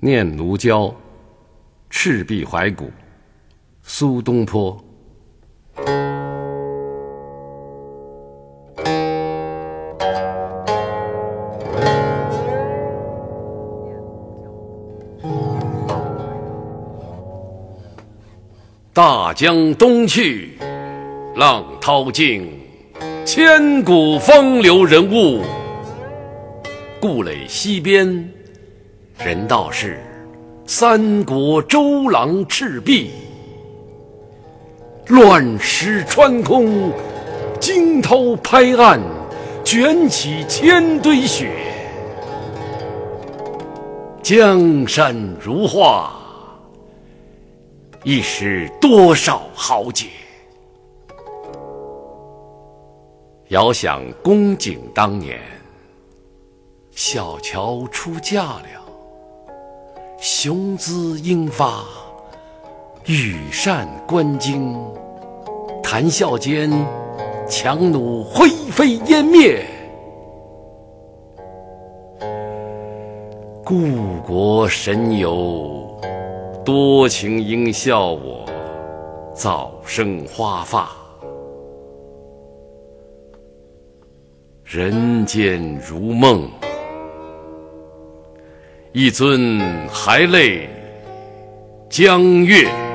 念奴娇·赤壁怀古，苏东坡。大江东去，浪淘尽，千古风流人物。故垒西边。人道是三国周郎赤壁，乱石穿空，惊涛拍岸，卷起千堆雪。江山如画，一时多少豪杰。遥想公瑾当年，小乔出嫁了。雄姿英发，羽扇纶巾，谈笑间，樯橹灰飞烟灭。故国神游，多情应笑我早生华发。人间如梦。一尊还酹江月。